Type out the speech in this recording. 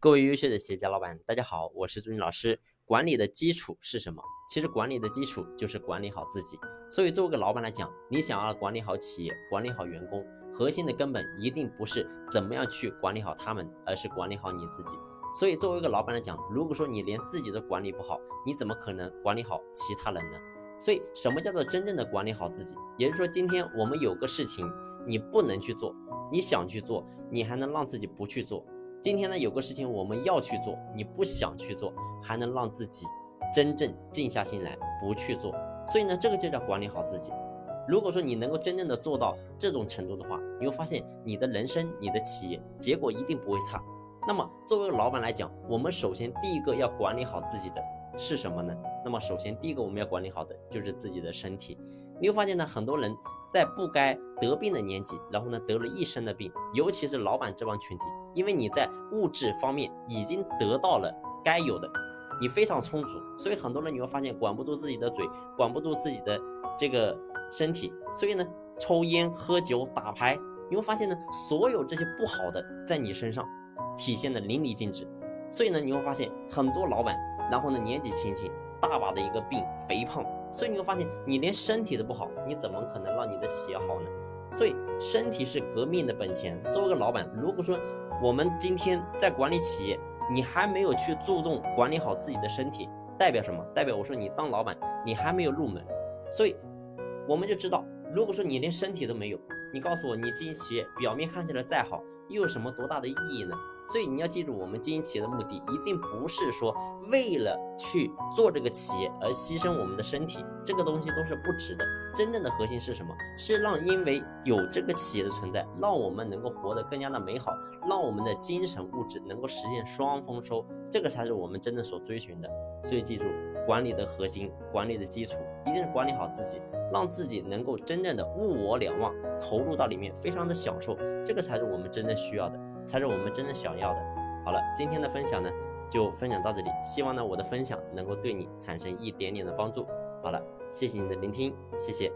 各位优秀的企业家老板，大家好，我是朱军老师。管理的基础是什么？其实管理的基础就是管理好自己。所以作为一个老板来讲，你想要管理好企业、管理好员工，核心的根本一定不是怎么样去管理好他们，而是管理好你自己。所以作为一个老板来讲，如果说你连自己都管理不好，你怎么可能管理好其他人呢？所以什么叫做真正的管理好自己？也就是说，今天我们有个事情你不能去做，你想去做，你还能让自己不去做。今天呢，有个事情我们要去做，你不想去做，还能让自己真正静下心来不去做。所以呢，这个就叫管理好自己。如果说你能够真正的做到这种程度的话，你会发现你的人生、你的企业结果一定不会差。那么作为老板来讲，我们首先第一个要管理好自己的是什么呢？那么首先第一个我们要管理好的就是自己的身体。你会发现呢，很多人在不该得病的年纪，然后呢得了一身的病，尤其是老板这帮群体。因为你在物质方面已经得到了该有的，你非常充足，所以很多人你会发现管不住自己的嘴，管不住自己的这个身体，所以呢，抽烟、喝酒、打牌，你会发现呢，所有这些不好的在你身上体现的淋漓尽致。所以呢，你会发现很多老板，然后呢年纪轻轻，大把的一个病，肥胖，所以你会发现你连身体都不好，你怎么可能让你的企业好呢？所以身体是革命的本钱。作为一个老板，如果说我们今天在管理企业，你还没有去注重管理好自己的身体，代表什么？代表我说你当老板，你还没有入门。所以我们就知道，如果说你连身体都没有，你告诉我你经营企业表面看起来再好，又有什么多大的意义呢？所以你要记住，我们经营企业的目的一定不是说为了去做这个企业而牺牲我们的身体，这个东西都是不值的。真正的核心是什么？是让因为有这个企业的存在，让我们能够活得更加的美好，让我们的精神物质能够实现双丰收，这个才是我们真正所追寻的。所以记住，管理的核心，管理的基础一定是管理好自己，让自己能够真正的物我两忘，投入到里面，非常的享受，这个才是我们真正需要的。才是我们真正想要的。好了，今天的分享呢，就分享到这里。希望呢，我的分享能够对你产生一点点的帮助。好了，谢谢你的聆听，谢谢。